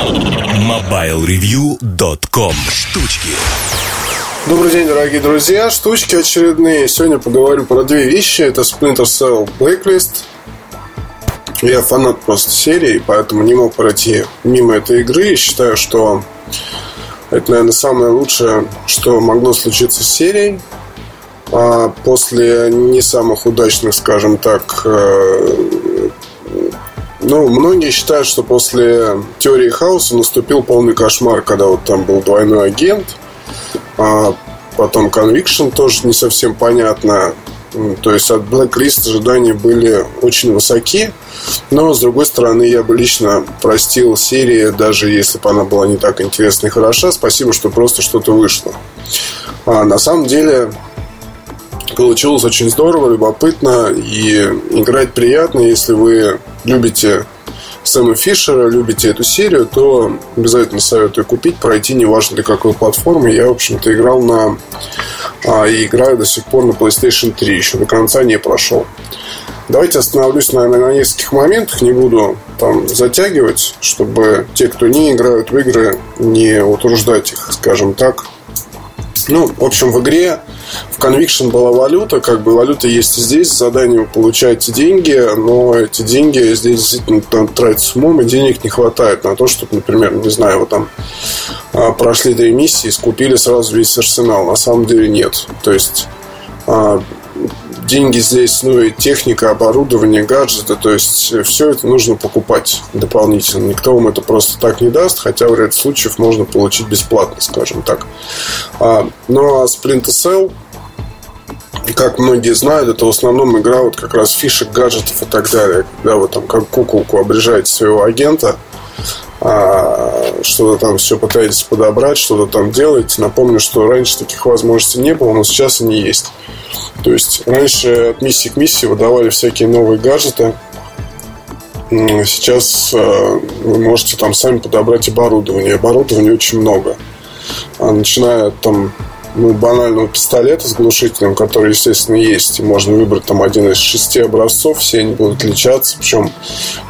MobileReview.com Штучки Добрый день, дорогие друзья. Штучки очередные. Сегодня поговорю про две вещи. Это Splinter Cell Blacklist. Я фанат просто серии, поэтому не мог пройти мимо этой игры. И считаю, что это, наверное, самое лучшее, что могло случиться с серией. А после не самых удачных, скажем так, э, ну, многие считают, что после теории хаоса наступил полный кошмар, когда вот там был двойной агент, а потом Conviction тоже не совсем понятно. То есть от Blacklist ожидания были очень высоки. Но, с другой стороны, я бы лично простил серии, даже если бы она была не так интересна и хороша. Спасибо, что просто что-то вышло. А на самом деле, получилось очень здорово, любопытно и играть приятно, если вы любите Сэма Фишера, любите эту серию, то обязательно советую купить, пройти, неважно для какой платформы. Я, в общем-то, играл на... А, и играю до сих пор на PlayStation 3, еще до конца не прошел. Давайте остановлюсь, наверное, на нескольких моментах, не буду там затягивать, чтобы те, кто не играют в игры, не утруждать их, скажем так, ну, в общем, в игре в Conviction была валюта, как бы валюта есть и здесь, задание вы получаете деньги, но эти деньги здесь действительно там, тратить с умом, и денег не хватает на то, чтобы, например, не знаю, вы там а, прошли три миссии и скупили сразу весь арсенал. На самом деле нет. То есть а, деньги здесь, ну и техника, оборудование, гаджеты, то есть все это нужно покупать дополнительно. Никто вам это просто так не даст, хотя в ряде случаев можно получить бесплатно, скажем так. А, ну а Splinter Cell, как многие знают, это в основном игра вот как раз фишек, гаджетов и так далее. Когда вы там как куколку обрежаете своего агента, что-то там все пытаетесь подобрать, что-то там делаете. Напомню, что раньше таких возможностей не было, но сейчас они есть. То есть раньше от миссии к миссии выдавали всякие новые гаджеты. Сейчас э, вы можете там сами подобрать оборудование. Оборудования очень много. А начиная там ну, банального пистолета с глушителем, который, естественно, есть. И можно выбрать там один из шести образцов, все они будут отличаться. Причем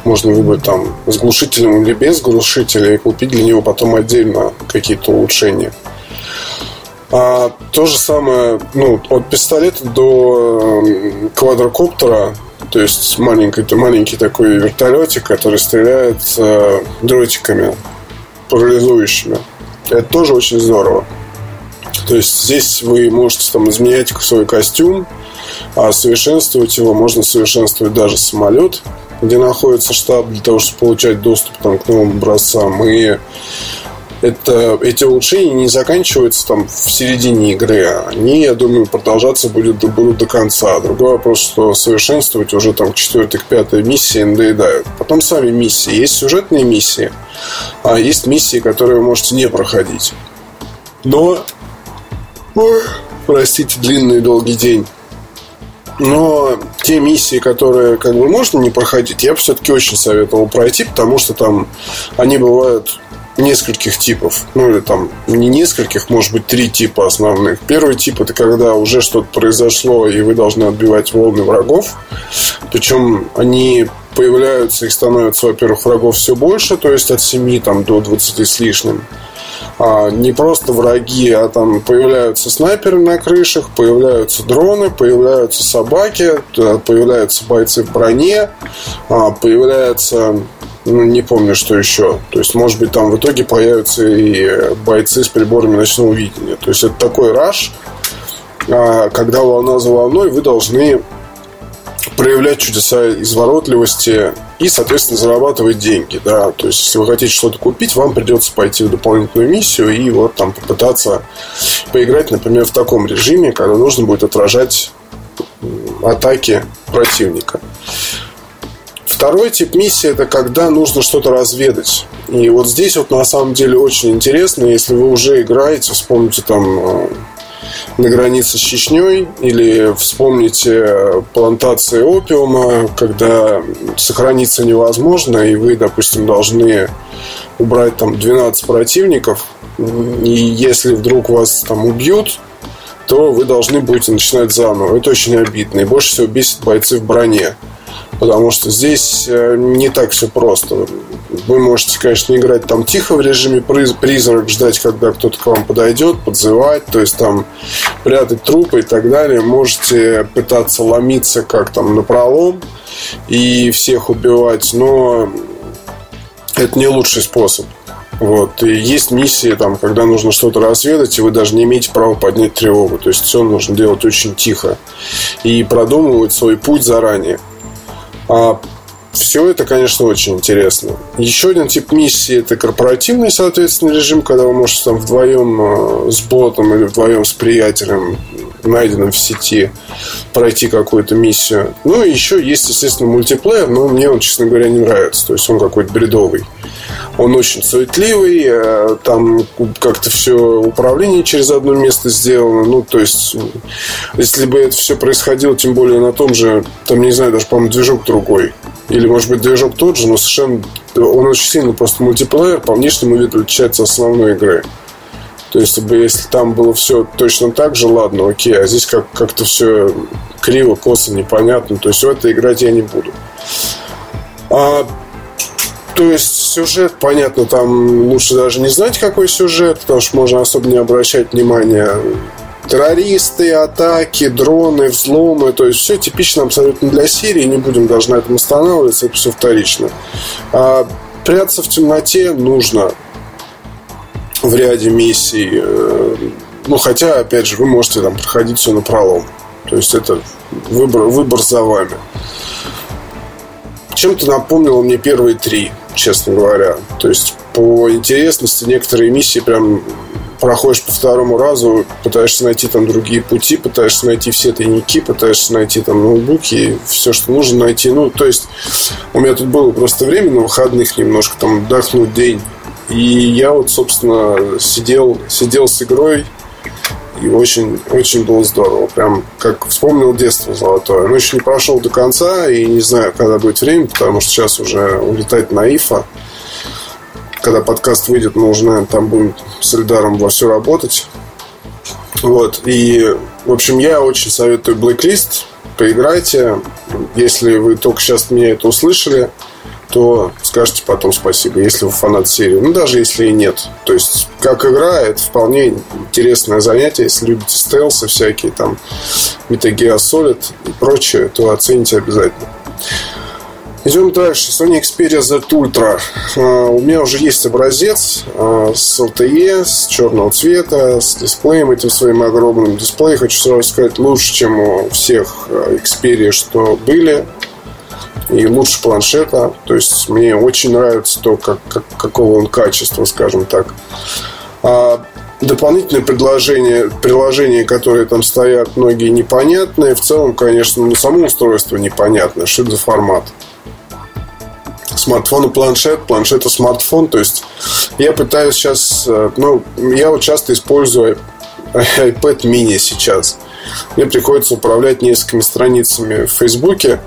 можно выбрать там с глушителем или без глушителя и купить для него потом отдельно какие-то улучшения. А, то же самое, ну, от пистолета до квадрокоптера, то есть маленький, маленький такой вертолетик, который стреляет э, дротиками парализующими. Это тоже очень здорово. То есть здесь вы можете там изменять свой костюм, а совершенствовать его можно совершенствовать даже самолет, где находится штаб для того, чтобы получать доступ там, к новым образцам. И это, эти улучшения не заканчиваются там в середине игры. Они, я думаю, продолжаться будет, будут до конца. Другой вопрос, что совершенствовать уже там к четвертой, к пятой миссии надоедают. Потом сами миссии. Есть сюжетные миссии, а есть миссии, которые вы можете не проходить. Но, ой, простите, длинный и долгий день. Но те миссии, которые как бы можно не проходить, я бы все-таки очень советовал пройти, потому что там они бывают нескольких типов. Ну, или там не нескольких, может быть, три типа основных. Первый тип это когда уже что-то произошло, и вы должны отбивать волны врагов. Причем они появляются, их становится, во-первых, врагов все больше, то есть от 7 там, до 20 с лишним. А не просто враги, а там появляются снайперы на крышах, появляются дроны, появляются собаки, появляются бойцы в броне, а, появляются ну, не помню, что еще. То есть, может быть, там в итоге появятся и бойцы с приборами ночного видения. То есть, это такой раш, а, когда волна за волной вы должны проявлять чудеса изворотливости и, соответственно, зарабатывать деньги, да, то есть, если вы хотите что-то купить, вам придется пойти в дополнительную миссию и вот там попытаться поиграть, например, в таком режиме, когда нужно будет отражать атаки противника. Второй тип миссии это когда нужно что-то разведать. И вот здесь вот на самом деле очень интересно, если вы уже играете, вспомните там э, на границе с Чечней или вспомните плантации опиума, когда сохраниться невозможно, и вы, допустим, должны убрать там 12 противников, и если вдруг вас там убьют, то вы должны будете начинать заново. Это очень обидно. И больше всего бесит бойцы в броне. Потому что здесь э, не так все просто. Вы можете, конечно, играть там тихо в режиме призрак, ждать, когда кто-то к вам подойдет, подзывать, то есть там прятать трупы и так далее. Можете пытаться ломиться как там на пролом и всех убивать, но это не лучший способ. Вот. И есть миссии, там, когда нужно что-то разведать, и вы даже не имеете права поднять тревогу. То есть все нужно делать очень тихо. И продумывать свой путь заранее. А все это, конечно, очень интересно. Еще один тип миссии это корпоративный, соответственно, режим, когда вы можете там вдвоем э, с ботом или вдвоем с приятелем, найденным в сети, пройти какую-то миссию. Ну и еще есть, естественно, мультиплеер, но мне он, честно говоря, не нравится. То есть он какой-то бредовый. Он очень суетливый, э, там как-то все управление через одно место сделано. Ну, то есть, если бы это все происходило, тем более на том же, там, не знаю, даже, по-моему, движок другой. Или, может быть, движок тот же, но совершенно... Он очень сильно просто мультиплеер по внешнему виду отличается от основной игры. То есть, если там было все точно так же, ладно, окей, а здесь как- как-то все криво, косо, непонятно. То есть, в это играть я не буду. А то есть сюжет, понятно, там лучше даже не знать, какой сюжет, потому что можно особо не обращать внимания. Террористы, атаки, дроны, взломы, то есть все типично абсолютно для серии, не будем даже на этом останавливаться, это все вторично. А прятаться в темноте нужно в ряде миссий. Э, ну, хотя, опять же, вы можете там проходить все на пролом. То есть это выбор, выбор за вами. Чем-то напомнило мне первые три честно говоря. То есть по интересности некоторые миссии прям проходишь по второму разу, пытаешься найти там другие пути, пытаешься найти все тайники, пытаешься найти там ноутбуки, все, что нужно найти. Ну, то есть у меня тут было просто время на выходных немножко там отдохнуть день. И я вот, собственно, сидел, сидел с игрой, и очень, очень было здорово. Прям как вспомнил детство золотое. Но еще не прошел до конца и не знаю, когда будет время, потому что сейчас уже улетать на ИФА. Когда подкаст выйдет, мы уже, наверное, там будем с Эльдаром во все работать. Вот. И, в общем, я очень советую Blacklist. Поиграйте. Если вы только сейчас меня это услышали, то скажете потом спасибо, если вы фанат серии. Ну, даже если и нет. То есть, как игра, это вполне интересное занятие. Если любите стелсы всякие, там, Metal Gear Solid и прочее, то оцените обязательно. Идем дальше. Sony Xperia Z Ultra. Uh, у меня уже есть образец uh, с LTE, с черного цвета, с дисплеем этим своим огромным. Дисплей, хочу сразу сказать, лучше, чем у всех Xperia, что были и лучше планшета. То есть мне очень нравится то, как, как, какого он качества, скажем так. А дополнительные предложения, приложения, которые там стоят, многие непонятные. В целом, конечно, ну, само устройство непонятно. Что это за формат? Смартфон и планшет, планшет и смартфон. То есть я пытаюсь сейчас... Э, ну, я вот часто использую iPad mini сейчас. Мне приходится управлять несколькими страницами в Фейсбуке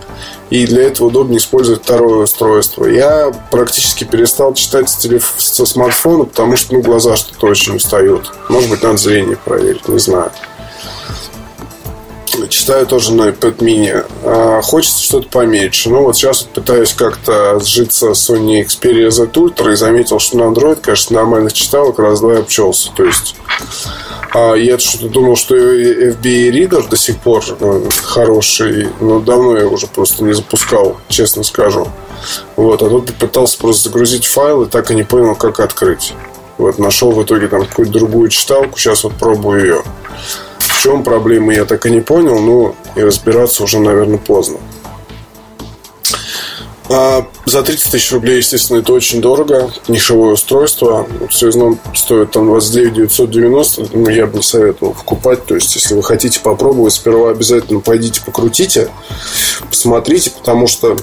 и для этого удобнее использовать второе устройство. Я практически перестал читать с телеф... со смартфона, потому что ну, глаза что-то очень устают. Может быть, надо зрение проверить, не знаю. Читаю тоже на iPad mini. А, хочется что-то поменьше. Ну, вот сейчас вот пытаюсь как-то сжиться с Sony Xperia Z Ultra и заметил, что на Android, конечно, нормальных читалок раз-два обчелся. То есть а я что-то думал, что FBI Reader до сих пор э, хороший, но давно я уже просто не запускал, честно скажу. Вот, а тут пытался просто загрузить файл и так и не понял, как открыть. Вот, нашел в итоге там какую-то другую читалку, сейчас вот пробую ее. В чем проблема, я так и не понял, ну и разбираться уже, наверное, поздно. А за 30 тысяч рублей, естественно, это очень дорого. Нишевое устройство. Связном стоит там 29 990. Ну, я бы не советовал покупать. То есть, если вы хотите попробовать, сперва обязательно пойдите покрутите, посмотрите, потому что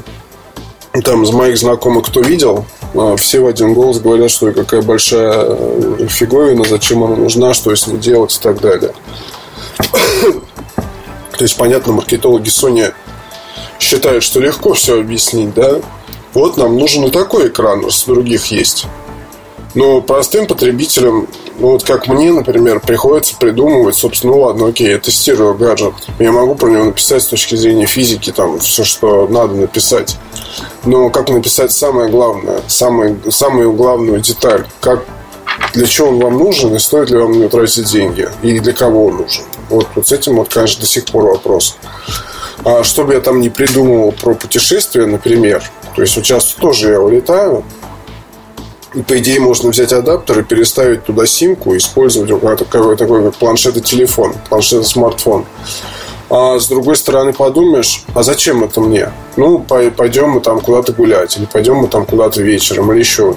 там из моих знакомых, кто видел, а, все в один голос говорят, что какая большая э, фиговина, зачем она нужна, что с ней делать и так далее. То есть, понятно, маркетологи Sony считают, что легко все объяснить, да? Вот нам нужен и такой экран, раз других есть. Но простым потребителям Ну, вот как мне, например, приходится придумывать, собственно, ну ладно, окей, я тестирую гаджет. Я могу про него написать с точки зрения физики, там, все, что надо написать. Но как написать самое главное, самое, самую главную деталь, как для чего он вам нужен и стоит ли вам на него тратить деньги, и для кого он нужен. Вот, вот с этим, вот, конечно, до сих пор вопрос. А чтобы я там не придумывал про путешествия, например, то есть вот сейчас тоже я улетаю, и по идее можно взять адаптер и переставить туда симку, использовать какой-то такой как планшет и телефон, планшет и смартфон. А с другой стороны подумаешь, а зачем это мне? Ну, пойдем мы там куда-то гулять, или пойдем мы там куда-то вечером, или еще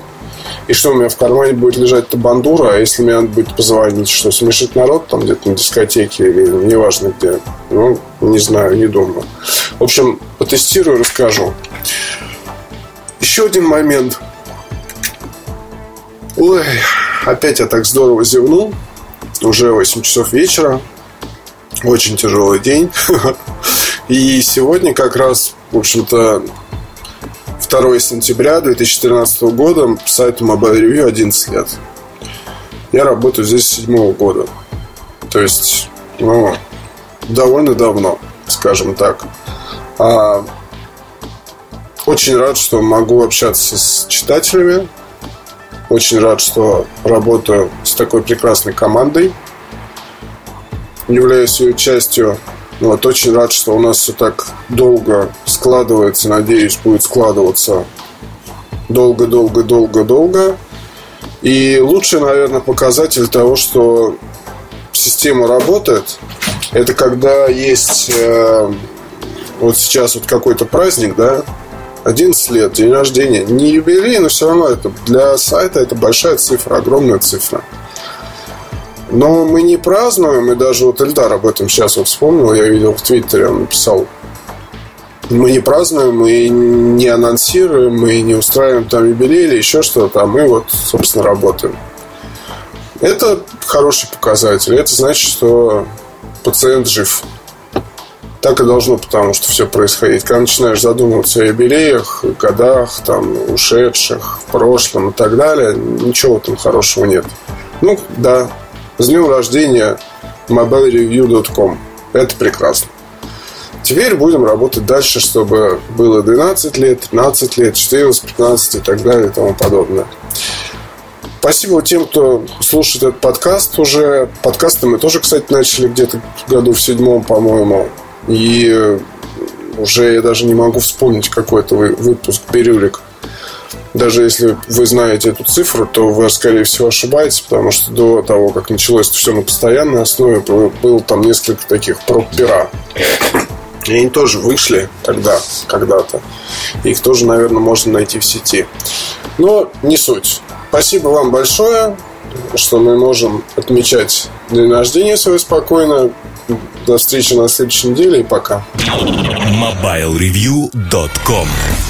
и что у меня в кармане будет лежать эта бандура, а если мне надо будет позвонить, что смешить народ там где-то на дискотеке или неважно где. Ну, не знаю, не думаю. В общем, потестирую, расскажу. Еще один момент. Ой, опять я так здорово зевнул. Уже 8 часов вечера. Очень тяжелый день. И сегодня как раз, в общем-то, 2 сентября 2013 года сайту Mobile Review 11 лет. Я работаю здесь с 7 года. То есть, ну, довольно давно, скажем так. А, очень рад, что могу общаться с читателями. Очень рад, что работаю с такой прекрасной командой. Являюсь ее частью вот, очень рад, что у нас все так долго складывается. Надеюсь, будет складываться долго-долго-долго-долго. И лучший, наверное, показатель того, что система работает, это когда есть э, вот сейчас вот какой-то праздник, да, 11 лет, день рождения. Не юбилей, но все равно это для сайта это большая цифра, огромная цифра. Но мы не празднуем, и даже вот Эльдар об этом сейчас вот вспомнил, я видел в Твиттере, он написал. Мы не празднуем, мы не анонсируем, мы не устраиваем там юбилей или еще что-то, а мы вот, собственно, работаем. Это хороший показатель. Это значит, что пациент жив. Так и должно, потому что все происходить. Когда начинаешь задумываться о юбилеях, годах, там, ушедших, в прошлом и так далее, ничего там хорошего нет. Ну, да, с днем рождения mobilereview.com. Это прекрасно. Теперь будем работать дальше, чтобы было 12 лет, 13 лет, 14, 15 и так далее и тому подобное. Спасибо тем, кто слушает этот подкаст уже. Подкасты мы тоже, кстати, начали где-то году в седьмом, по-моему. И уже я даже не могу вспомнить какой-то выпуск «Бирюлик» даже если вы знаете эту цифру, то вы, скорее всего, ошибаетесь, потому что до того, как началось это все на постоянной основе, было там несколько таких проб-пера. И они тоже вышли тогда, когда-то. Их тоже, наверное, можно найти в сети. Но не суть. Спасибо вам большое, что мы можем отмечать день рождения свой спокойно. До встречи на следующей неделе и пока. MobileReview.com